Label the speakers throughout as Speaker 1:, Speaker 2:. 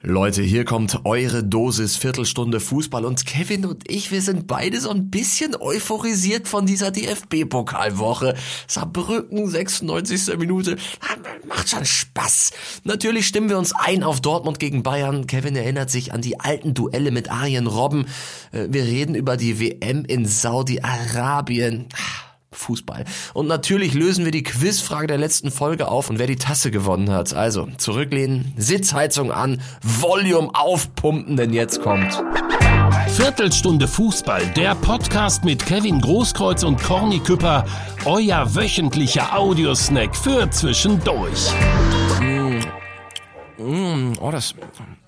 Speaker 1: Leute, hier kommt eure Dosis Viertelstunde Fußball und Kevin und ich, wir sind beide so ein bisschen euphorisiert von dieser DFB-Pokalwoche. Saarbrücken, 96. Minute, macht schon Spaß. Natürlich stimmen wir uns ein auf Dortmund gegen Bayern. Kevin erinnert sich an die alten Duelle mit Arjen Robben. Äh, wir reden über die WM in Saudi-Arabien. Fußball. Und natürlich lösen wir die Quizfrage der letzten Folge auf und wer die Tasse gewonnen hat. Also zurücklehnen, Sitzheizung an, Volume aufpumpen, denn jetzt kommt.
Speaker 2: Viertelstunde Fußball, der Podcast mit Kevin Großkreuz und Corny Küpper, euer wöchentlicher Audiosnack für zwischendurch.
Speaker 1: Mm. Mm, oh, das,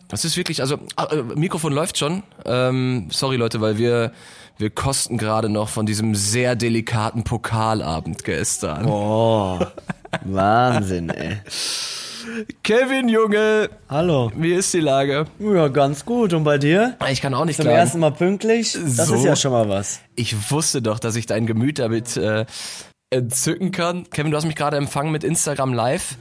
Speaker 1: das ist wirklich, also äh, Mikrofon läuft schon. Ähm, sorry Leute, weil wir wir kosten gerade noch von diesem sehr delikaten Pokalabend gestern.
Speaker 3: Oh, Wahnsinn, ey.
Speaker 1: Kevin, Junge.
Speaker 3: Hallo.
Speaker 1: Wie ist die Lage?
Speaker 3: Ja, ganz gut. Und bei dir?
Speaker 1: Ich kann auch nicht
Speaker 3: Zum
Speaker 1: klagen.
Speaker 3: ersten Mal pünktlich? Das
Speaker 1: So.
Speaker 3: ist ja schon mal was.
Speaker 1: Ich wusste doch, dass ich dein Gemüt damit äh, entzücken kann. Kevin, du hast mich gerade empfangen mit Instagram Live.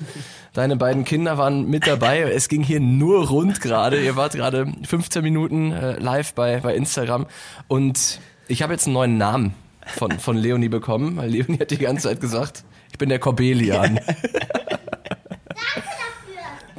Speaker 1: Deine beiden Kinder waren mit dabei. Es ging hier nur rund gerade. Ihr wart gerade 15 Minuten äh, live bei, bei Instagram. Und ich habe jetzt einen neuen Namen von, von Leonie bekommen, weil Leonie hat die ganze Zeit gesagt, ich bin der Corbelian.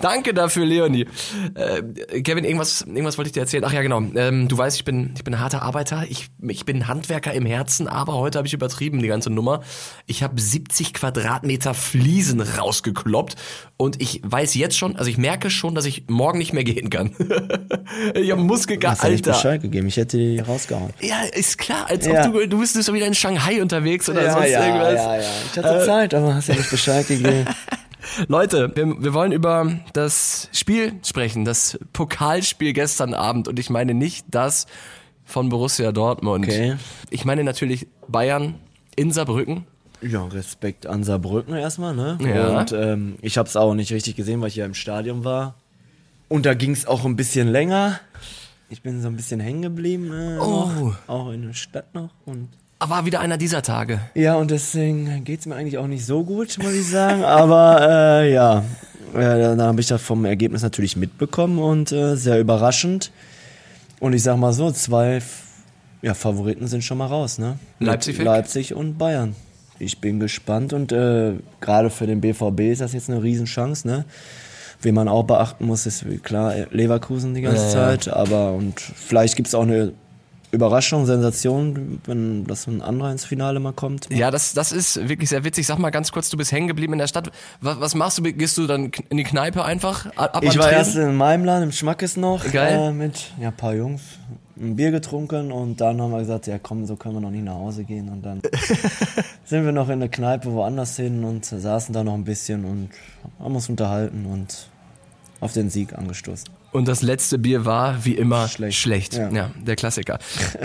Speaker 1: Danke dafür, Leonie. Äh, Kevin, irgendwas, irgendwas wollte ich dir erzählen. Ach ja, genau. Ähm, du weißt, ich bin, ich bin ein harter Arbeiter. Ich, ich bin Handwerker im Herzen, aber heute habe ich übertrieben die ganze Nummer. Ich habe 70 Quadratmeter Fliesen rausgekloppt und ich weiß jetzt schon, also ich merke schon, dass ich morgen nicht mehr gehen kann. ich habe Muskelkater.
Speaker 3: Nicht
Speaker 1: Alter.
Speaker 3: Bescheid gegeben? Ich hätte die rausgehauen.
Speaker 1: Ja, ist klar, als
Speaker 3: Ja.
Speaker 1: ob du, du bist so wieder in Shanghai unterwegs oder sonst irgendwas. Äh,
Speaker 3: Ich hatte Zeit, aber hast ja nicht Bescheid gegeben.
Speaker 1: Leute, wir, wir wollen über das Spiel sprechen, das Pokalspiel gestern Abend und ich meine nicht das von Borussia Dortmund.
Speaker 3: Okay.
Speaker 1: Ich meine natürlich Bayern in Saarbrücken.
Speaker 3: Ja, Respekt an Saarbrücken erstmal, ne?
Speaker 1: Ja.
Speaker 3: Und ähm, ich habe es auch nicht richtig gesehen, weil ich ja im Stadion war. Und da ging es auch ein bisschen länger. Ich bin so ein bisschen hängen geblieben. Äh,
Speaker 1: Oh.
Speaker 3: auch in der Stadt noch. Und
Speaker 1: War wieder einer dieser Tage.
Speaker 3: Ja, und deswegen geht's mir eigentlich auch nicht so gut, muss ich sagen. Aber äh, ja, äh, dann habe ich das vom Ergebnis natürlich mitbekommen und äh, sehr überraschend. Und ich sag mal so, zwei ja, Favoriten sind schon mal raus, ne?
Speaker 1: Leipzig?
Speaker 3: Leipzig und Bayern. Ich bin gespannt und äh, gerade für den BVB ist das jetzt eine Riesenchance, ne? Wen man auch beachten muss, ist klar Leverkusen die ganze
Speaker 1: Ja, ja.
Speaker 3: Zeit, aber und vielleicht gibt's auch eine Überraschung, Sensation, wenn das ein anderer ins Finale mal kommt.
Speaker 1: Ja, das, das ist wirklich sehr witzig. Sag mal ganz kurz, du bist hängen geblieben in der Stadt. Was, was machst du? Gehst du dann in die Kneipe einfach? Ab
Speaker 3: Ich war
Speaker 1: Tresen?
Speaker 3: erst in meinem Laden, im Schmackes noch,
Speaker 1: Geil.
Speaker 3: Äh, mit ja, ein paar Jungs, ein Bier getrunken und dann haben wir gesagt, ja komm, so können wir noch nicht nach Hause gehen. Und dann sind wir noch in der Kneipe woanders hin und saßen da noch ein bisschen und haben uns unterhalten und auf den Sieg angestoßen.
Speaker 1: Und das letzte Bier war, wie immer, schlecht.
Speaker 3: Schlecht.
Speaker 1: Ja.
Speaker 3: Ja.
Speaker 1: der Klassiker.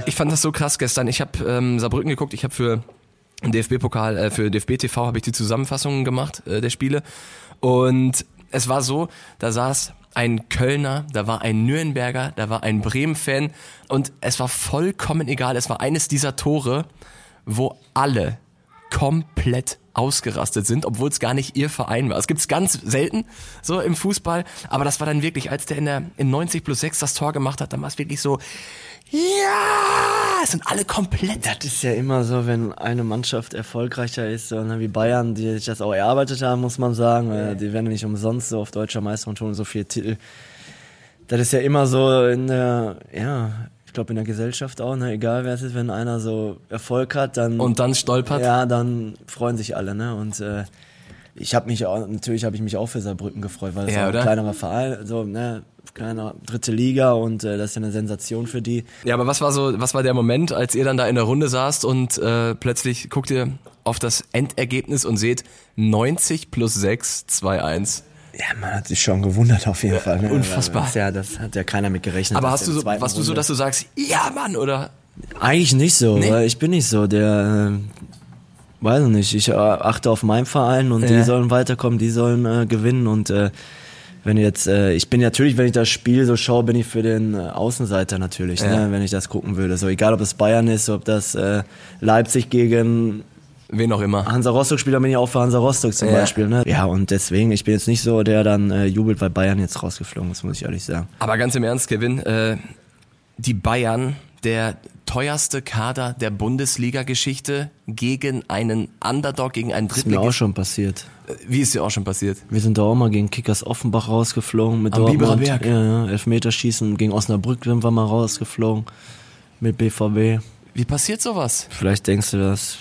Speaker 1: Ich fand das so krass gestern. Ich habe ähm, Saarbrücken geguckt. Ich habe für den DFB-Pokal, äh, für DFB TV habe ich die Zusammenfassungen gemacht äh, der Spiele. Und es war so, da saß ein Kölner, da war ein Nürnberger, da war ein Bremen-Fan und es war vollkommen egal. Es war eines dieser Tore, wo alle komplett ausgerastet sind, obwohl es gar nicht ihr Verein war. Es gibt's ganz selten so im Fußball, aber das war dann wirklich, als der in der in 90 plus 6 das Tor gemacht hat, dann war es wirklich so, ja, es sind alle komplett.
Speaker 3: Das ist ja immer so, wenn eine Mannschaft erfolgreicher ist, so ne, wie Bayern, die sich das auch erarbeitet haben, muss man sagen. Äh, Die werden nicht umsonst so auf deutscher Meister und holen so viele Titel. Das ist ja immer so in der, ja, glaube in der Gesellschaft auch, ne, egal wer es ist, wenn einer so Erfolg hat, dann
Speaker 1: Und dann stolpert.
Speaker 3: ja, dann freuen sich alle, ne? Und äh, ich habe mich auch, natürlich habe ich mich auch für Saarbrücken gefreut, weil es
Speaker 1: Ja,
Speaker 3: ein kleinerer Verein, so, ne, kleiner dritte Liga und äh, das ist ja eine Sensation für die.
Speaker 1: Ja, aber was war so, was war der Moment, als ihr dann da in der Runde saßt und äh, plötzlich guckt ihr auf das Endergebnis und seht 90 plus 6, 2-1.
Speaker 3: Ja, man hat sich schon gewundert auf jeden Fall. Ne?
Speaker 1: unfassbar.
Speaker 3: Ja, das hat ja keiner mit gerechnet.
Speaker 1: Aber hast du so, warst du so,
Speaker 3: Runde-
Speaker 1: dass du sagst, ja Mann, oder?
Speaker 3: Eigentlich nicht so,
Speaker 1: Nee?
Speaker 3: weil ich bin nicht so, der, äh, weiß ich nicht, ich äh, achte auf meinen Verein und
Speaker 1: Ja.
Speaker 3: die sollen weiterkommen, die sollen äh, gewinnen und äh, wenn jetzt, äh, ich bin natürlich, wenn ich das Spiel so schaue, bin ich für den äh, Außenseiter natürlich,
Speaker 1: Ja.
Speaker 3: ne, wenn ich das gucken würde. So egal, ob es Bayern ist, ob das äh, Leipzig gegen
Speaker 1: wen auch immer.
Speaker 3: Hansa Rostock-Spieler bin ich auch für Hansa Rostock zum
Speaker 1: Ja.
Speaker 3: Beispiel. Ne? Ja, und deswegen, ich bin jetzt nicht so, der dann äh, jubelt, weil Bayern jetzt rausgeflogen ist, muss ich ehrlich sagen.
Speaker 1: Aber ganz im Ernst, Kevin, äh, die Bayern, der teuerste Kader der Bundesliga-Geschichte gegen einen Underdog, gegen einen
Speaker 3: Ist mir auch
Speaker 1: Drittligisten.
Speaker 3: schon passiert.
Speaker 1: Wie ist dir auch schon passiert?
Speaker 3: Wir sind da auch mal gegen Kickers Offenbach rausgeflogen mit
Speaker 1: Am
Speaker 3: Dortmund.
Speaker 1: Berg.
Speaker 3: Ja, ja, Elfmeterschießen gegen Osnabrück sind wir mal rausgeflogen mit BVB.
Speaker 1: Wie passiert sowas?
Speaker 3: Vielleicht denkst du das,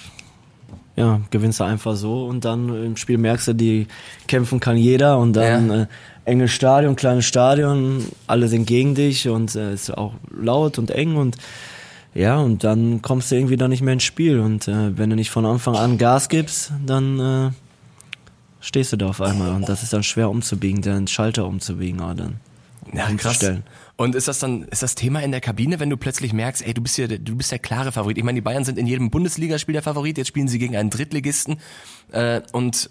Speaker 3: ja, gewinnst du einfach so und dann im Spiel merkst du, die kämpfen kann jeder und dann
Speaker 1: Ja.
Speaker 3: äh, enges Stadion, kleines Stadion, alle sind gegen dich und äh, ist auch laut und eng und ja, und dann kommst du irgendwie da nicht mehr ins Spiel und äh, wenn du nicht von Anfang an Gas gibst, dann äh, stehst du da auf einmal und das ist dann schwer umzubiegen, den Schalter umzubiegen, aber dann
Speaker 1: Ja, krass.
Speaker 3: umzustellen.
Speaker 1: Und ist das dann, ist das Thema in der Kabine, wenn du plötzlich merkst, ey, du bist ja, du bist der klare Favorit. Ich meine, die Bayern sind in jedem Bundesligaspiel der Favorit, jetzt spielen sie gegen einen Drittligisten, äh, und,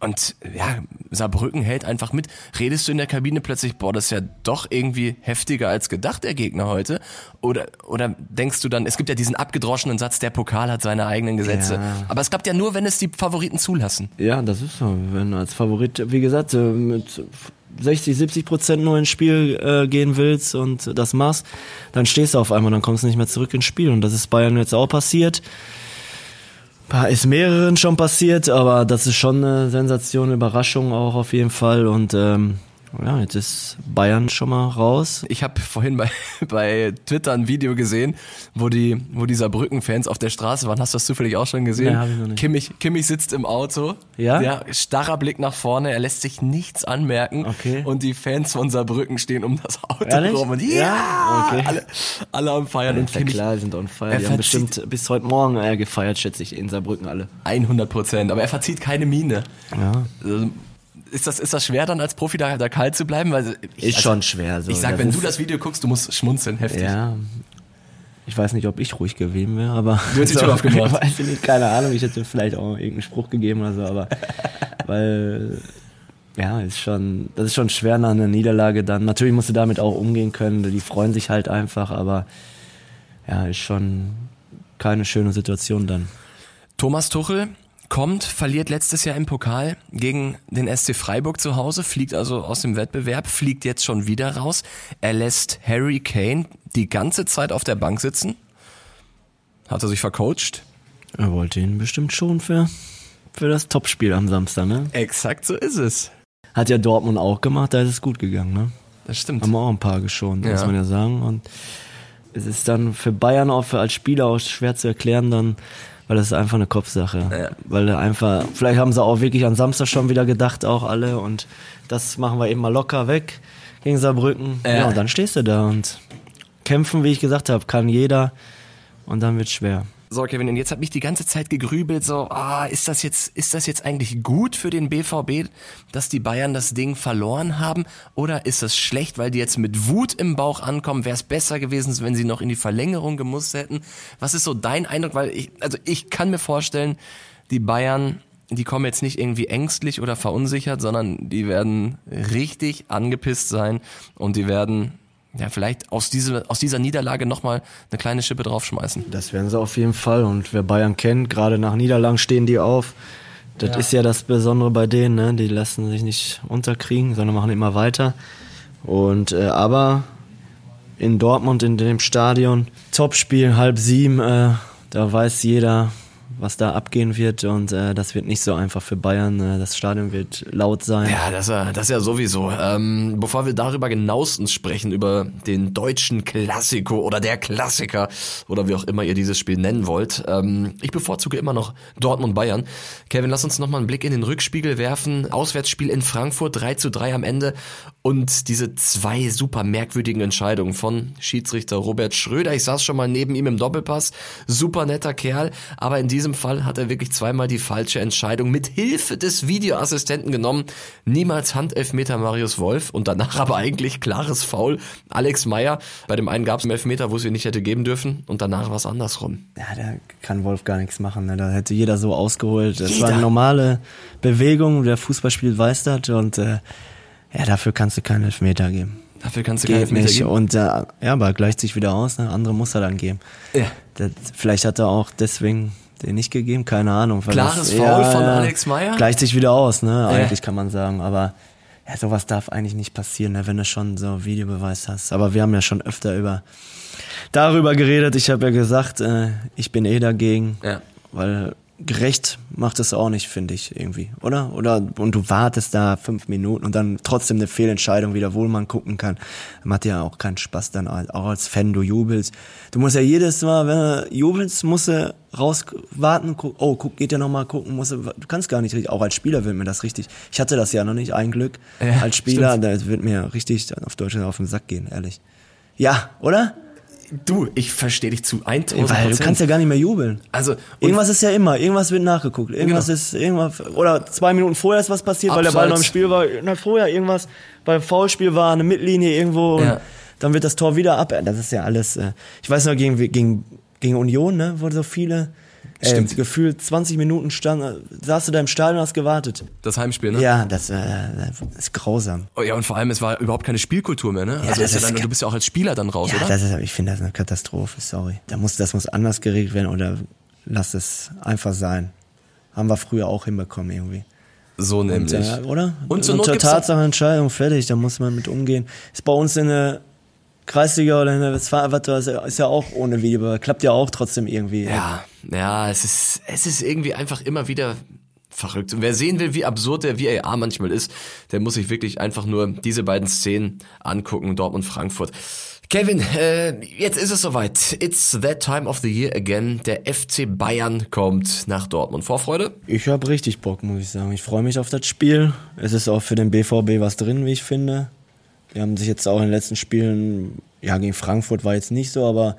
Speaker 1: und, ja, Saarbrücken hält einfach mit. Redest du in der Kabine plötzlich, boah, das ist ja doch irgendwie heftiger als gedacht, der Gegner heute? Oder, oder denkst du dann, es gibt ja diesen abgedroschenen Satz, der Pokal hat seine eigenen Gesetze.
Speaker 3: Ja.
Speaker 1: Aber es klappt ja nur, wenn es die Favoriten zulassen.
Speaker 3: Ja, das ist so. Wenn als Favorit, wie gesagt, mit 60, 70 Prozent nur ins Spiel äh, gehen willst und das machst, dann stehst du auf einmal, dann kommst du nicht mehr zurück ins Spiel. Und das ist Bayern jetzt auch passiert. Pa- Ist mehreren schon passiert, aber das ist schon eine Sensation, eine Überraschung auch auf jeden Fall. Und ähm, ja, jetzt ist Bayern schon mal raus.
Speaker 1: Ich habe vorhin bei, bei Twitter ein Video gesehen, wo die, wo die Saarbrücken-Fans auf der Straße waren. Hast du das zufällig auch schon gesehen?
Speaker 3: Nee, hab ich nicht.
Speaker 1: Kimmich, Kimmich sitzt im Auto.
Speaker 3: Ja?
Speaker 1: Ja, starrer Blick nach vorne. Er lässt sich nichts anmerken.
Speaker 3: Okay.
Speaker 1: Und die Fans von Saarbrücken stehen um das Auto
Speaker 3: Ehrlich?
Speaker 1: rum. Und ja,
Speaker 3: Ja? Okay.
Speaker 1: alle, alle am Feiern. Und
Speaker 3: Ja,
Speaker 1: Kimmich
Speaker 3: klar, sind on fire.
Speaker 1: er
Speaker 3: Die haben bestimmt bis heute Morgen äh, gefeiert, schätze ich, in Saarbrücken alle.
Speaker 1: 100 Prozent. Aber er verzieht keine Miene.
Speaker 3: Ja.
Speaker 1: Also, Ist das, ist das schwer dann als Profi da, da kalt zu bleiben? Weil ich,
Speaker 3: Ist schon schwer. So.
Speaker 1: Ich sag, wenn du das Video guckst, du musst schmunzeln, heftig.
Speaker 3: Ja. Ich weiß nicht, ob ich ruhig gewesen wäre, aber.
Speaker 1: Du hättest die Tür aufgemacht.
Speaker 3: Weiß ich nicht, keine Ahnung. Ich hätte vielleicht auch irgendeinen Spruch gegeben oder so, aber. weil. Ja, ist schon, das ist schon schwer nach einer Niederlage dann. Natürlich musst du damit auch umgehen können. Die freuen sich halt einfach, aber. Ja, ist schon keine schöne Situation dann.
Speaker 1: Thomas Tuchel kommt, verliert letztes Jahr im Pokal gegen den SC Freiburg zu Hause, fliegt also aus dem Wettbewerb, fliegt jetzt schon wieder raus. Er lässt Harry Kane die ganze Zeit auf der Bank sitzen. Hat er sich vercoacht?
Speaker 3: Er wollte ihn bestimmt schon für, für das Topspiel am Samstag, ne?
Speaker 1: Exakt so ist es.
Speaker 3: Hat ja Dortmund auch gemacht, da ist es gut gegangen, ne?
Speaker 1: Das stimmt.
Speaker 3: Haben wir auch ein paar geschont, muss
Speaker 1: Ja.
Speaker 3: man ja sagen. Und es ist dann für Bayern auch für als Spieler auch schwer zu erklären dann, weil das ist einfach eine Kopfsache.
Speaker 1: Ja.
Speaker 3: Weil einfach, vielleicht haben sie auch wirklich an Samstag schon wieder gedacht, auch alle, und das machen wir eben mal locker weg gegen Saarbrücken.
Speaker 1: Ja.
Speaker 3: Ja, und dann stehst du da und kämpfen, wie ich gesagt habe, kann jeder und dann wird schwer.
Speaker 1: So, Kevin, und jetzt hat mich die ganze Zeit gegrübelt, so, ah, ist das jetzt, ist das jetzt eigentlich gut für den BVB, dass die Bayern das Ding verloren haben? Oder ist das schlecht, weil die jetzt mit Wut im Bauch ankommen? Wäre es besser gewesen, wenn sie noch in die Verlängerung gemusst hätten? Was ist so dein Eindruck? Weil ich, also ich kann mir vorstellen, die Bayern, die kommen jetzt nicht irgendwie ängstlich oder verunsichert, sondern die werden richtig angepisst sein und die werden, ja, vielleicht aus, diese, aus dieser Niederlage nochmal eine kleine Schippe draufschmeißen.
Speaker 3: Das werden sie auf jeden Fall. Und wer Bayern kennt, gerade nach Niederlagen stehen die auf. Das ist ja das Besondere bei denen, ne? Die lassen sich nicht unterkriegen, sondern machen immer weiter. Und äh, aber in Dortmund, in dem Stadion, Topspiel, halb sieben, äh, da weiß jeder, was da abgehen wird. Und äh, das wird nicht so einfach für Bayern. Äh, das Stadion wird laut sein.
Speaker 1: Ja, das, ja- das ja sowieso. Ähm, bevor wir darüber genauestens sprechen, über den deutschen Klassiko oder der Klassiker oder wie auch immer ihr dieses Spiel nennen wollt, ähm, ich bevorzuge immer noch Dortmund-Bayern. Kevin, lass uns nochmal einen Blick in den Rückspiegel werfen. Auswärtsspiel in Frankfurt, 3 zu 3 am Ende und diese zwei super merkwürdigen Entscheidungen von Schiedsrichter Robert Schröder. Ich saß schon mal neben ihm im Doppelpass. Super netter Kerl, aber in diesem Fall hat er wirklich zweimal die falsche Entscheidung mit Hilfe des Videoassistenten genommen. Niemals Handelfmeter Marius Wolf und danach aber eigentlich klares Foul Alex Meyer. Bei dem einen gab es einen Elfmeter, wo es ihn nicht hätte geben dürfen und danach war es andersrum.
Speaker 3: Ja, da kann Wolf gar nichts machen. Ne? Da hätte jeder so ausgeholt. Das
Speaker 1: Jeder.
Speaker 3: war eine normale Bewegung. Der Fußballspiel weiß das. Und äh, ja, dafür kannst du keinen Elfmeter geben.
Speaker 1: Dafür kannst du keinen
Speaker 3: Geht
Speaker 1: Elfmeter
Speaker 3: nicht.
Speaker 1: geben.
Speaker 3: Und äh, ja, aber gleicht sich wieder aus. Ne? Andere muss er dann geben.
Speaker 1: Ja.
Speaker 3: Das, vielleicht hat er auch deswegen den nicht gegeben? Keine Ahnung.
Speaker 1: Klares Foul von Alex Meyer?
Speaker 3: Gleicht sich wieder aus, ne? Eigentlich kann man sagen. Aber ja, sowas darf eigentlich nicht passieren, ne? wenn du schon so Videobeweis hast. Aber wir haben ja schon öfter über darüber geredet. Ich habe ja gesagt, äh, ich bin eh dagegen.
Speaker 1: Ja.
Speaker 3: Weil gerecht macht es auch nicht, finde ich, irgendwie, oder? Oder und du wartest da fünf Minuten und dann trotzdem eine Fehlentscheidung wieder, wo man gucken kann. Macht ja auch keinen Spaß dann auch als Fan, du jubelst. Du musst ja jedes Mal, wenn du jubelst, musst du raus warten, guck, oh, guck, geht ja noch mal gucken, musst du, du kannst gar nicht richtig, auch als Spieler wird mir das richtig, ich hatte das ja noch nicht, ein Glück,
Speaker 1: Ja,
Speaker 3: als Spieler,
Speaker 1: stimmt.
Speaker 3: da wird mir richtig auf Deutsch auf den Sack gehen, ehrlich. Ja, oder?
Speaker 1: Du, ich verstehe dich zu 1000
Speaker 3: Weil du kannst ja gar nicht mehr jubeln.
Speaker 1: Also,
Speaker 3: Irgendwas ist ja immer, irgendwas wird nachgeguckt. Irgendwas
Speaker 1: Genau.
Speaker 3: ist, irgendwas, oder zwei Minuten vorher ist was passiert, weil der Ball noch im
Speaker 1: Abseits.
Speaker 3: Spiel war. Na, vorher irgendwas, beim Foulspiel war eine Mittellinie irgendwo und
Speaker 1: Ja.
Speaker 3: dann wird das Tor wieder ab. Das ist ja alles, äh, ich weiß noch, gegen, gegen, gegen Union, ne, wo so viele, äh,
Speaker 1: Stimmt.
Speaker 3: gefühlt 20 Minuten stand, äh, saß du da im Stadion und hast gewartet.
Speaker 1: das Heimspiel, ne?
Speaker 3: Ja, das, äh, das ist grausam.
Speaker 1: Oh, ja, und vor allem, es war überhaupt keine Spielkultur mehr, ne? also
Speaker 3: das
Speaker 1: ist ja dann, du bist ja auch als Spieler dann raus,
Speaker 3: Ja,
Speaker 1: oder?
Speaker 3: das ist, ich finde das eine Katastrophe, sorry. Da muss, das muss anders geregelt werden oder lass es einfach sein. Haben wir früher auch hinbekommen irgendwie.
Speaker 1: so
Speaker 3: Und,
Speaker 1: nämlich.
Speaker 3: äh, oder?
Speaker 1: Und zur dann-
Speaker 3: Tatsachenentscheidung, fertig, da muss man mit umgehen. Ist bei uns in der Kreisliga oder in der Westfalen, ist ja auch ohne Video, klappt ja auch trotzdem irgendwie.
Speaker 1: Ja, ja, es ist, es ist irgendwie einfach immer wieder verrückt. Und wer sehen will, wie absurd der VAR manchmal ist, der muss sich wirklich einfach nur diese beiden Szenen angucken, Dortmund-Frankfurt. Kevin, äh, jetzt ist es soweit. It's that time of the year again. Der FC Bayern kommt nach Dortmund. Vorfreude?
Speaker 3: Ich habe richtig Bock, muss ich sagen. Ich freue mich auf das Spiel. Es ist auch für den BVB was drin, wie ich finde. Die haben sich jetzt auch in den letzten Spielen, ja, gegen Frankfurt war jetzt nicht so, aber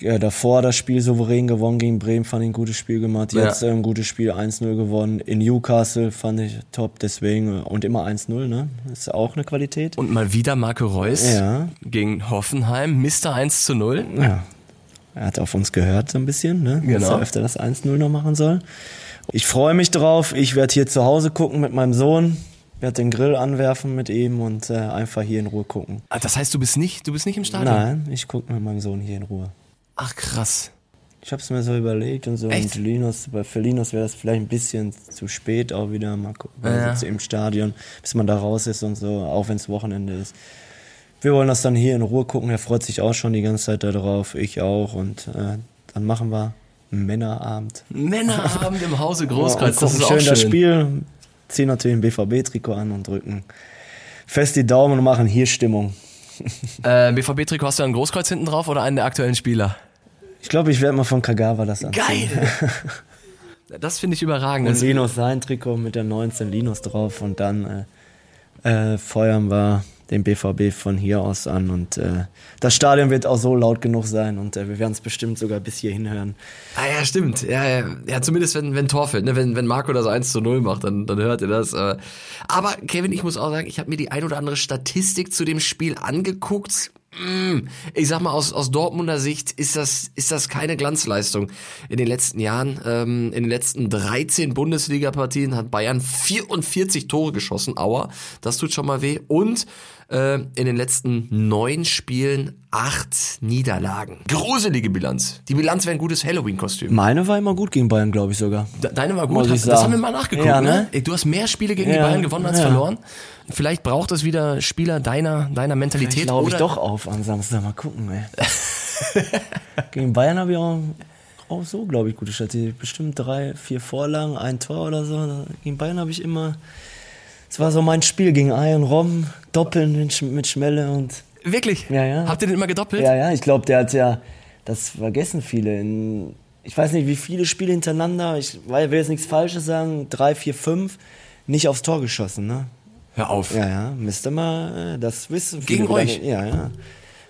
Speaker 3: ja, davor das Spiel souverän gewonnen gegen Bremen, fand ich ein gutes Spiel gemacht.
Speaker 1: Ja.
Speaker 3: Jetzt äh, ein gutes Spiel 1-0 gewonnen. In Newcastle fand ich top, deswegen. äh, Und immer 1-0, ne? Ist auch eine Qualität.
Speaker 1: Und mal wieder Marco Reus
Speaker 3: Ja.
Speaker 1: gegen Hoffenheim. Mr. 1 zu 0.
Speaker 3: Ja. Er hat auf uns gehört so ein bisschen, ne? Dass
Speaker 1: Genau.
Speaker 3: er öfter das 1-0 noch machen soll. Ich freue mich drauf. Ich werde hier zu Hause gucken mit meinem Sohn. Werde den Grill anwerfen mit ihm und äh, einfach hier in Ruhe gucken.
Speaker 1: Ah, Das heißt, du bist nicht, du bist nicht im Stadion?
Speaker 3: Nein, ich gucke mit meinem Sohn hier in Ruhe.
Speaker 1: Ach krass.
Speaker 3: Ich habe es mir so überlegt und so.
Speaker 1: Echt?
Speaker 3: Und Linus, bei für Linus wäre das vielleicht ein bisschen zu spät auch wieder. Mal gucken,
Speaker 1: Ja, ja.
Speaker 3: sitzt im Stadion, bis man da raus ist und so, auch wenn es Wochenende ist. Wir wollen das dann hier in Ruhe gucken. Er freut sich auch schon die ganze Zeit darauf. Ich auch. Und äh, dann machen wir Männerabend.
Speaker 1: Männerabend im Hause Großkreuz. Das
Speaker 3: gucken
Speaker 1: ist auch
Speaker 3: schön
Speaker 1: schön.
Speaker 3: das Spiel, ziehen natürlich ein BVB-Trikot an und drücken fest die Daumen und machen hier Stimmung.
Speaker 1: Äh, BVB-Trikot hast du ein Großkreuz hinten drauf oder einen der aktuellen Spieler?
Speaker 3: Ich glaube, ich werde mal von Kagawa das anziehen.
Speaker 1: Das finde ich überragend.
Speaker 3: Und Linus sein Trikot mit der 19 Linus drauf und dann äh, äh, feuern wir den BVB von hier aus an und äh, das Stadion wird auch so laut genug sein und äh, wir werden es bestimmt sogar bis hierhin hören.
Speaker 1: Ah ja, stimmt. Ja, ja, ja zumindest wenn, wenn Tor fällt, ne? wenn, wenn Marco das 1 zu 0 macht, dann, dann hört ihr das. äh. Aber Kevin, ich muss auch sagen, ich habe mir die ein oder andere Statistik zu dem Spiel angeguckt. Mm, Ich sag mal, aus, aus Dortmunder Sicht ist das, ist das keine Glanzleistung. In den letzten Jahren, ähm, in den letzten 13 Bundesliga-Partien hat Bayern 44 Tore geschossen. Aua, das tut schon mal weh. Und äh, in den letzten neun Spielen acht Niederlagen. Gruselige Bilanz. Die Bilanz wäre ein gutes Halloween-Kostüm.
Speaker 3: Meine war immer gut gegen Bayern, glaube ich sogar.
Speaker 1: De- Deine war gut, das haben wir mal nachgeguckt.
Speaker 3: Ja,
Speaker 1: ne?
Speaker 3: ne?
Speaker 1: Du hast mehr Spiele gegen die
Speaker 3: Ja,
Speaker 1: Bayern gewonnen als
Speaker 3: ja.
Speaker 1: verloren. Vielleicht braucht es wieder Spieler deiner, deiner Mentalität.
Speaker 3: Ich glaube ich doch auf am Samstag. Mal gucken, ey. gegen Bayern habe ich auch, auch so, glaube ich, gute Statistik. Bestimmt drei, vier Vorlagen, ein Tor oder so. Gegen Bayern habe ich immer... Es war so mein Spiel gegen Iron Robben, Doppeln mit, Sch- mit Schmelle und
Speaker 1: Wirklich?
Speaker 3: Ja, ja.
Speaker 1: Habt ihr den immer gedoppelt?
Speaker 3: Ja, ja, ich glaube, der hat ja, das vergessen viele. In, ich weiß nicht, wie viele Spiele hintereinander, ich will jetzt nichts Falsches sagen, drei, vier, fünf, nicht aufs Tor geschossen, ne?
Speaker 1: Hör auf.
Speaker 3: Ja, ja, müsste mal, äh, das wissen viele.
Speaker 1: Gegen
Speaker 3: wieder
Speaker 1: euch?
Speaker 3: Ja, ja.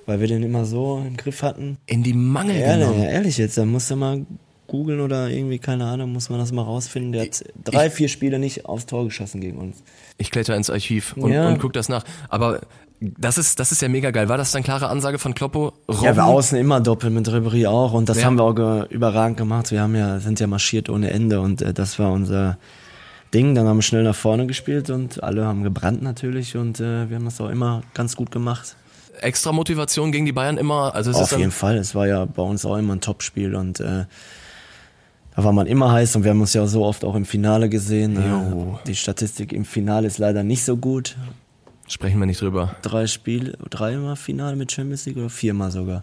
Speaker 3: Weil wir den immer so im Griff hatten.
Speaker 1: In die Mangel
Speaker 3: Ja,
Speaker 1: genommen.
Speaker 3: ja, ehrlich jetzt, da musst du mal googeln oder irgendwie, keine Ahnung, muss man das mal rausfinden. Der hat drei, vier Spiele nicht aufs Tor geschossen gegen uns.
Speaker 1: Ich kletter ins Archiv und,
Speaker 3: Ja.
Speaker 1: und guck das nach. Aber das ist, das ist ja mega geil. War das dann klare Ansage von Kloppo?
Speaker 3: Ja, wir
Speaker 1: Robben?
Speaker 3: außen immer doppelt mit Ribery auch und das
Speaker 1: Ja.
Speaker 3: haben wir auch ge überragend gemacht. Wir haben ja, sind ja marschiert ohne Ende und äh, das war unser Ding. Dann haben wir schnell nach vorne gespielt und alle haben gebrannt natürlich und äh, wir haben das auch immer ganz gut gemacht.
Speaker 1: Extra Motivation gegen die Bayern immer. Also
Speaker 3: Auf jeden Fall, es war ja bei uns auch immer ein Topspiel und äh, da war man immer heiß und wir haben uns ja so oft auch im Finale gesehen.
Speaker 1: Jo.
Speaker 3: Die Statistik im Finale ist leider nicht so gut.
Speaker 1: Sprechen wir nicht drüber.
Speaker 3: Drei Spiele, dreimal Finale mit Champions League oder viermal sogar.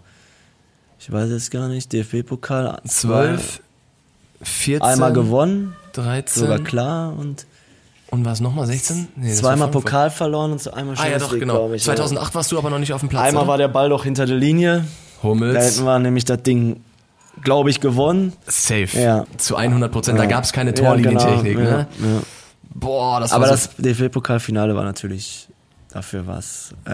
Speaker 3: Ich weiß es gar nicht. DFB-Pokal
Speaker 1: 12, 14,
Speaker 3: Einmal gewonnen,
Speaker 1: 13
Speaker 3: sogar klar und
Speaker 1: und war es nochmal 16? Nee,
Speaker 3: zweimal. Pokal verloren und so einmal
Speaker 1: Ah ja,
Speaker 3: Champions
Speaker 1: doch,
Speaker 3: League,
Speaker 1: genau.
Speaker 3: ich,
Speaker 1: 2008 warst du aber noch nicht auf dem Platz.
Speaker 3: Ja. Einmal
Speaker 1: oder?
Speaker 3: war der Ball doch hinter der Linie. Da
Speaker 1: Hummels.
Speaker 3: hätten wir nämlich das Ding, glaube ich, gewonnen.
Speaker 1: Safe.
Speaker 3: Ja.
Speaker 1: Zu 100 Prozent. Da
Speaker 3: Ja.
Speaker 1: gab es keine
Speaker 3: Ja,
Speaker 1: Torlinientechnik,
Speaker 3: genau.
Speaker 1: ne?
Speaker 3: Ja, ja.
Speaker 1: Boah, das
Speaker 3: Aber
Speaker 1: war
Speaker 3: das DFB-Pokalfinale war natürlich, dafür war es äh,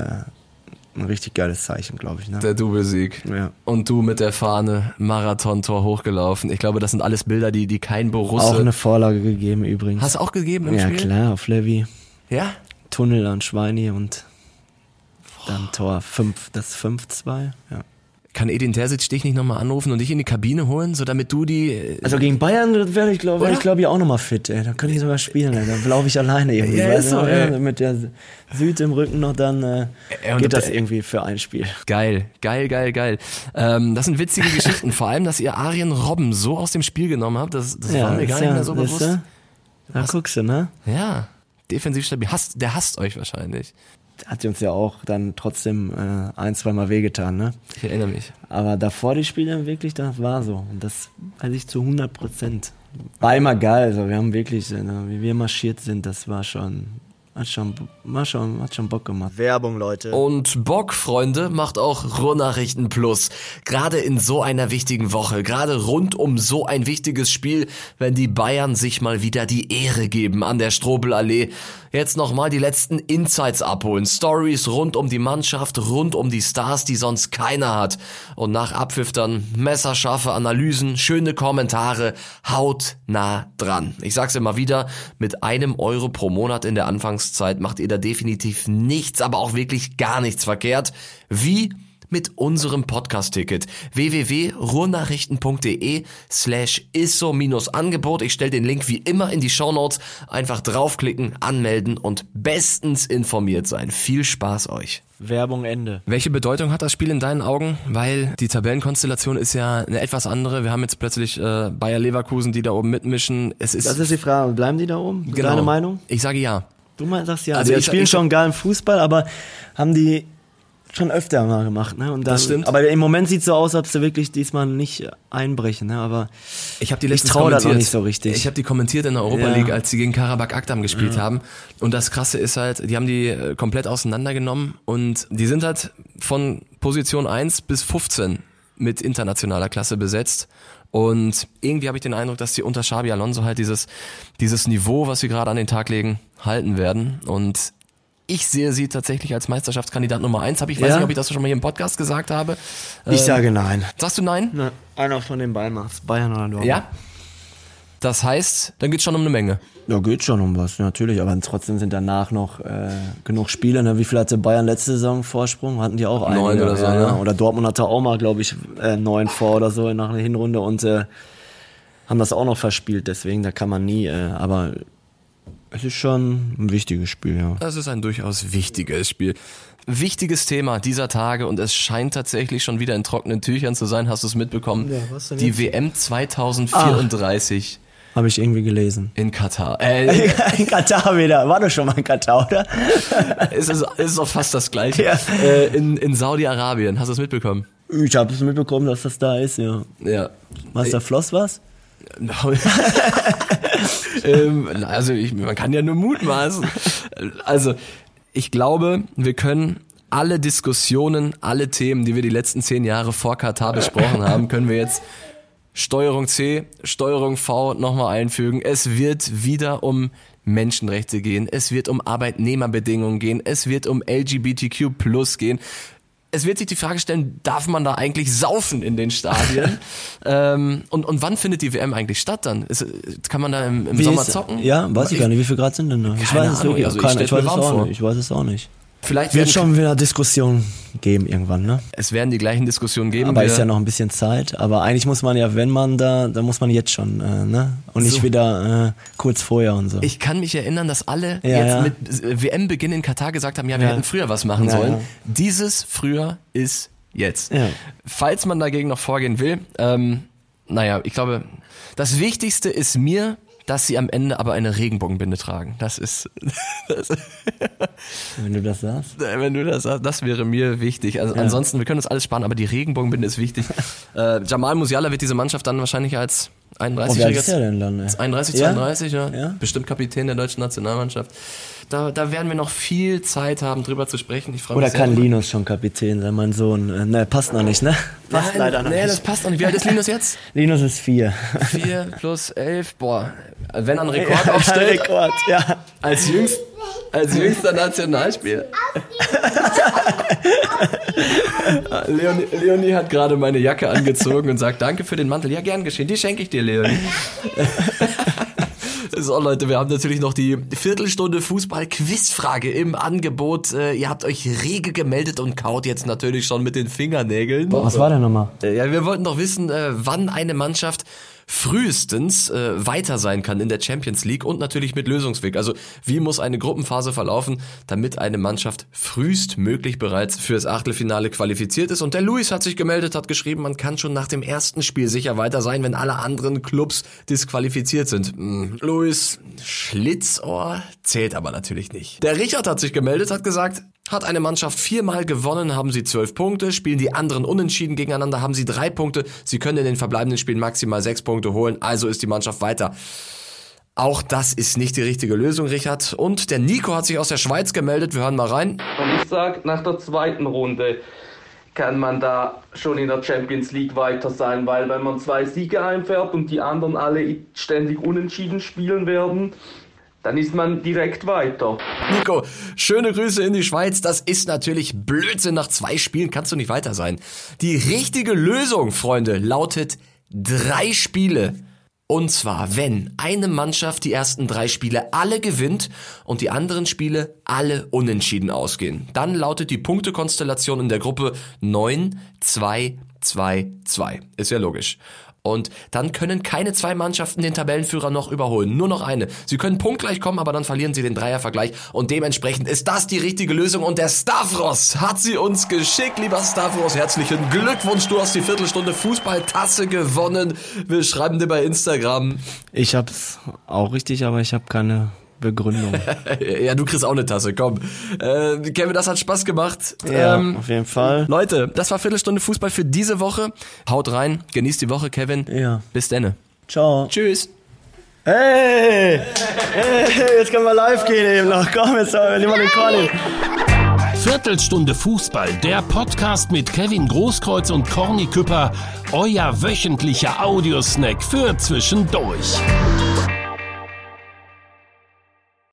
Speaker 3: ein richtig geiles Zeichen, glaube ich. Ne?
Speaker 1: so der Doublesieg.
Speaker 3: Ja.
Speaker 1: Und du mit der Fahne Marathon-Tor hochgelaufen. Ich glaube, das sind alles Bilder, die, die kein Borusse...
Speaker 3: Auch eine Vorlage gegeben übrigens.
Speaker 1: Hast du auch gegeben im
Speaker 3: ja,
Speaker 1: Spiel?
Speaker 3: klar, auf Levi.
Speaker 1: Ja?
Speaker 3: Tunnel an Schweini und dann Tor 5, das 5-2. Ja.
Speaker 1: Kann Edin Terzic dich nicht nochmal anrufen und dich in die Kabine holen, so damit du die... äh,
Speaker 3: Also gegen Bayern werde ich, glaube ich, glaub ich, auch nochmal fit. Ey. Da könnte ich sogar spielen. Ey. Da laufe ich alleine irgendwie.
Speaker 1: Ja,
Speaker 3: weißt
Speaker 1: ist
Speaker 3: du?
Speaker 1: so,
Speaker 3: ja,
Speaker 1: ey.
Speaker 3: mit der Süd im Rücken noch, dann äh,
Speaker 1: Ja, und
Speaker 3: geht
Speaker 1: das-
Speaker 3: irgendwie für ein Spiel.
Speaker 1: Geil, geil, geil, geil. Ähm, das sind witzige Geschichten. Vor allem, dass ihr Arjen Robben so aus dem Spiel genommen habt, das, das war mir
Speaker 3: ist
Speaker 1: gar nicht mehr so bewusst.
Speaker 3: Da guckst du, ne?
Speaker 1: Ja, defensiv stabil. Hasst, der hasst euch wahrscheinlich.
Speaker 3: Hat uns ja auch dann trotzdem äh, ein, zweimal wehgetan, ne?
Speaker 1: Ich erinnere mich.
Speaker 3: Aber davor die Spiele wirklich, das war so. Und das weiß ich zu 100 Prozent. War immer geil. Also wir haben wirklich, äh, wie wir marschiert sind, das war schon, hat schon, war schon, hat schon Bock gemacht. Werbung, Leute.
Speaker 1: Und Bock, Freunde, macht auch Ruhrnachrichten Plus. Gerade in so einer wichtigen Woche, gerade rund um so ein wichtiges Spiel, wenn die Bayern sich mal wieder die Ehre geben an der Strobelallee. Jetzt nochmal die letzten Insights abholen. Stories rund um die Mannschaft, rund um die Stars, die sonst keiner hat. Und nach Abpfiff dann messerscharfe Analysen, schöne Kommentare, haut nah dran. Ich sag's immer wieder, mit einem Euro pro Monat in der Anfangszeit macht ihr da definitiv nichts, aber auch wirklich gar nichts verkehrt. Wie? mit unserem Podcast-Ticket www.ruhrnachrichten.de slash isso-angebot. Ich stelle den Link wie immer in die Shownotes. Einfach draufklicken, anmelden und bestens informiert sein. Viel Spaß euch.
Speaker 3: Werbung Ende.
Speaker 1: Welche Bedeutung hat das Spiel in deinen Augen? Weil die Tabellenkonstellation ist ja eine etwas andere. Wir haben jetzt plötzlich äh, Bayer Leverkusen, die da oben mitmischen. Es ist,
Speaker 3: Das ist die Frage. Bleiben die da oben?
Speaker 1: genau.
Speaker 3: Deine Meinung?
Speaker 1: Ich sage ja.
Speaker 3: Du meinst, sagst ja.
Speaker 1: Also
Speaker 3: die
Speaker 1: ich-
Speaker 3: spielen
Speaker 1: ich-
Speaker 3: schon geilen Fußball, aber haben die schon öfter mal gemacht, ne? Und dann,
Speaker 1: Das stimmt.
Speaker 3: Aber im Moment sieht so aus, als ob sie wirklich diesmal nicht einbrechen, ne? Aber
Speaker 1: Ich habe die
Speaker 3: Ich
Speaker 1: letztens
Speaker 3: trau das
Speaker 1: kommentiert.
Speaker 3: noch nicht so richtig.
Speaker 1: Ich habe die kommentiert in der Europa
Speaker 3: Ja.
Speaker 1: League, als sie gegen Karabakh Akdam gespielt haben. Und das Krasse ist halt, die haben die äh, komplett auseinandergenommen und die sind halt von Position 1 bis 15 mit internationaler Klasse besetzt. Und irgendwie habe ich den Eindruck, dass die unter Xabi Alonso halt dieses, dieses Niveau, was sie gerade an den Tag legen, halten werden. Und ich sehe sie tatsächlich als Meisterschaftskandidat Nummer 1. Hab ich weiß
Speaker 3: Ja?
Speaker 1: nicht, ob ich das schon mal hier im Podcast gesagt habe.
Speaker 3: ich
Speaker 1: Ähm,
Speaker 3: sage nein.
Speaker 1: Sagst du nein?
Speaker 3: Na, einer von den beiden macht's. Bayern oder Dortmund.
Speaker 1: Ja? Das heißt, dann geht's schon um eine Menge.
Speaker 3: Ja, geht schon um was, natürlich. Aber trotzdem sind danach noch äh, genug Spiele. Ne? Wie viel hatte Bayern letzte Saison Vorsprung? Hatten die auch einige.
Speaker 1: Neun oder so,
Speaker 3: ja, ja.
Speaker 1: ne?
Speaker 3: Oder Dortmund hatte auch mal, glaube ich, äh, neun vor oder so nach einer Hinrunde und äh, haben das auch noch verspielt. Deswegen, da kann man nie. Äh, aber es ist schon ein wichtiges Spiel, ja.
Speaker 1: Das ist ein durchaus wichtiges Spiel. Wichtiges Thema dieser Tage und es scheint tatsächlich schon wieder in trockenen Tüchern zu sein. Hast du es mitbekommen?
Speaker 3: Ja, was denn
Speaker 1: Die
Speaker 3: jetzt?
Speaker 1: WM 2034
Speaker 3: Habe ich irgendwie gelesen.
Speaker 1: in Katar. Äh,
Speaker 3: in Katar wieder. War doch schon mal in Katar, oder?
Speaker 1: es ist, es ist auch fast das Gleiche.
Speaker 3: Ja.
Speaker 1: Äh, in in Saudi-Arabien. Hast du es mitbekommen?
Speaker 3: Ich habe es mitbekommen, dass das da ist, ja.
Speaker 1: Ja.
Speaker 3: Was, da floss was?
Speaker 1: ähm, also ich, man kann ja nur mutmaßen. Also ich glaube, wir können alle Diskussionen, alle Themen, die wir die letzten zehn Jahre vor Katar besprochen haben, können wir jetzt Steuerung C, Steuerung V nochmal einfügen. Es wird wieder um Menschenrechte gehen. Es wird um Arbeitnehmerbedingungen gehen. Es wird um LGBTQ plus gehen. Es wird sich die Frage stellen, darf man da eigentlich saufen in den Stadien? ähm, und, und wann findet die WM eigentlich statt dann? Ist, kann man da im, im Sommer
Speaker 3: ist-
Speaker 1: zocken?
Speaker 3: Ja, weiß ich, gar nicht. Wie viel Grad sind denn da? Ich weiß es wirklich
Speaker 1: also
Speaker 3: auch
Speaker 1: ich.
Speaker 3: Ich, weiß es auch nicht. Ich weiß es auch nicht.
Speaker 1: Vielleicht
Speaker 3: Wird schon wieder Diskussionen geben irgendwann, ne?
Speaker 1: es werden die gleichen Diskussionen geben.
Speaker 3: Aber ist ja noch ein bisschen Zeit. Aber eigentlich muss man ja, wenn man da, dann muss man jetzt schon, äh, ne? Und nicht
Speaker 1: So.
Speaker 3: wieder äh, kurz vorher und so.
Speaker 1: Ich kann mich erinnern, dass alle
Speaker 3: Ja,
Speaker 1: jetzt
Speaker 3: ja.
Speaker 1: mit WM-Beginn in Katar gesagt haben, ja, wir
Speaker 3: Ja.
Speaker 1: hätten früher was machen sollen. Dieses früher ist jetzt.
Speaker 3: Ja.
Speaker 1: Falls man dagegen noch vorgehen will, ähm, naja, ich glaube, das Wichtigste ist mir, dass sie am Ende aber eine Regenbogenbinde tragen. Das ist, das,
Speaker 3: Wenn du das sagst.
Speaker 1: wenn du das sagst, das wäre mir wichtig. Also ansonsten, wir können uns alles sparen, aber die Regenbogenbinde ist wichtig. äh, Jamal Musiala wird diese Mannschaft dann wahrscheinlich als
Speaker 3: Oh, wie alt ist der
Speaker 1: 31-Jähriger
Speaker 3: denn dann? ey?
Speaker 1: 31,
Speaker 3: Ja?
Speaker 1: 32, ja.
Speaker 3: Ja?
Speaker 1: Bestimmt Kapitän der deutschen Nationalmannschaft. Da, da werden wir noch viel Zeit haben, drüber zu sprechen. Ich
Speaker 3: Oder
Speaker 1: mich sehr.
Speaker 3: kann Linus schon Kapitän sein, mein Sohn? Äh, Ne, passt noch nicht, ne? Passt
Speaker 1: Nein,
Speaker 3: leider noch
Speaker 1: nee,
Speaker 3: nicht.
Speaker 1: das passt noch nicht. Wie alt ist Linus jetzt?
Speaker 3: Linus ist vier.
Speaker 1: 4 plus 11, boah. Wenn er einen Rekord aufstellt,
Speaker 3: Rekord, ja.
Speaker 1: als, jüngst, als jüngster Nationalspieler. Leonie, Leonie hat gerade meine Jacke angezogen und sagt, danke für den Mantel. Ja, gern geschehen. Die schenke ich dir, Leonie. So, Leute, wir haben natürlich noch die Viertelstunde Fußball-Quizfrage im Angebot. Äh, ihr habt euch rege gemeldet und kaut jetzt natürlich schon mit den Fingernägeln.
Speaker 3: Was war denn nochmal?
Speaker 1: Äh, Ja, wir wollten doch wissen, äh, wann eine Mannschaft frühestens äh, weiter sein kann in der Champions League und natürlich mit Lösungsweg. Also wie muss eine Gruppenphase verlaufen, damit eine Mannschaft frühestmöglich bereits fürs Achtelfinale qualifiziert ist. Und der Luis hat sich gemeldet, hat geschrieben, man kann schon nach dem ersten Spiel sicher weiter sein, wenn alle anderen Clubs disqualifiziert sind. Hm, Luis, Schlitzohr zählt aber natürlich nicht. Der Richard hat sich gemeldet, hat gesagt, hat eine Mannschaft viermal gewonnen, haben sie zwölf Punkte, spielen die anderen unentschieden gegeneinander, haben sie drei Punkte. Sie können in den verbleibenden Spielen maximal sechs Punkte holen, also ist die Mannschaft weiter. Auch das ist nicht die richtige Lösung, Richard. Und der Nico hat sich aus der Schweiz gemeldet. Wir hören mal rein.
Speaker 4: Und ich sage, nach der zweiten Runde kann man da schon in der Champions League weiter sein, weil wenn man zwei Siege einfährt und die anderen alle ständig unentschieden spielen werden, dann ist man direkt weiter.
Speaker 1: Nico, schöne Grüße in die Schweiz. Das ist natürlich Blödsinn. Nach zwei Spielen kannst du nicht weiter sein. Die richtige Lösung, Freunde, lautet drei Spiele. Und zwar, wenn eine Mannschaft die ersten drei Spiele alle gewinnt und die anderen Spiele alle unentschieden ausgehen. Dann lautet die Punktekonstellation in der Gruppe 9, 2, 2, 2. Ist ja logisch. Und dann können keine zwei Mannschaften den Tabellenführer noch überholen. Nur noch eine. Sie können punktgleich kommen, aber dann verlieren sie den Dreiervergleich. Und dementsprechend ist das die richtige Lösung. Und der Stavros hat sie uns geschickt. Lieber Stavros, herzlichen Glückwunsch. Du hast die Viertelstunde Fußballtasse gewonnen. Wir schreiben dir bei Instagram.
Speaker 3: Ich hab's auch richtig, aber ich habe keine Begründung.
Speaker 1: Ja, du kriegst auch eine Tasse, komm. Äh, Kevin, das hat Spaß gemacht.
Speaker 3: ja,
Speaker 1: Ähm,
Speaker 3: auf jeden Fall.
Speaker 1: Leute, das war Viertelstunde Fußball für diese Woche. Haut rein, genießt die Woche, Kevin.
Speaker 3: Ja.
Speaker 1: Bis denne.
Speaker 3: Ciao.
Speaker 1: Tschüss.
Speaker 3: Hey! Hey, jetzt können wir live gehen eben noch. Komm, jetzt haben wir lieber den Colin.
Speaker 2: Viertelstunde Fußball, der Podcast mit Kevin Großkreuz und Corny Küpper, euer wöchentlicher Audiosnack für zwischendurch.